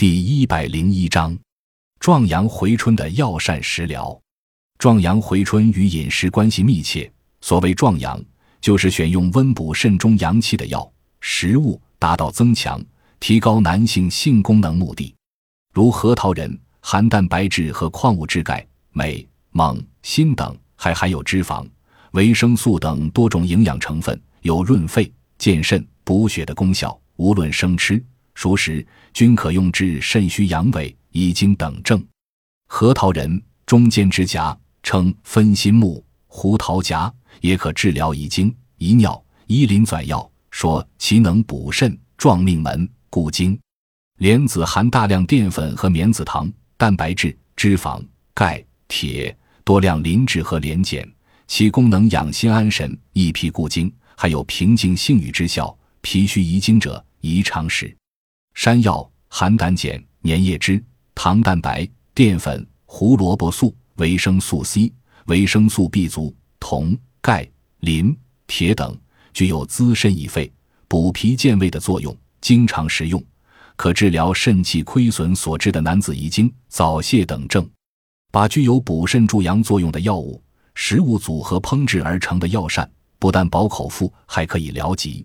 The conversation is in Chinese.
第一百零一章，壮阳回春的药膳食疗。壮阳回春与饮食关系密切。所谓壮阳，就是选用温补肾中阳气的药食物，达到增强、提高男性性功能目的。如核桃仁含蛋白质和矿物质钙、镁、锰、锌等，还含有脂肪、维生素等多种营养成分，有润肺、健肾、补血的功效。无论生吃。熟食均可用治肾虚阳痿、遗精等症。核桃仁中间之荚，称分心木；胡桃夹也可治疗遗精、遗尿。医林纂要说其能补肾、壮命门、固精。莲子含大量淀粉和棉子糖、蛋白质、脂肪、钙、铁，多量磷脂和莲碱，其功能养心安神、益脾固精，还有平静性欲之效。脾虚遗精者宜常食。山药含胆碱、粘液汁、糖蛋白、淀粉、胡萝卜素、维生素 C、维生素 B 族、铜、钙、磷、铁等，具有滋肾益肺、补脾健胃的作用。经常食用，可治疗肾气亏损所致的男子遗精、早泄等症。把具有补肾助阳作用的药物、食物组合烹制而成的药膳，不但饱口腹，还可以疗疾。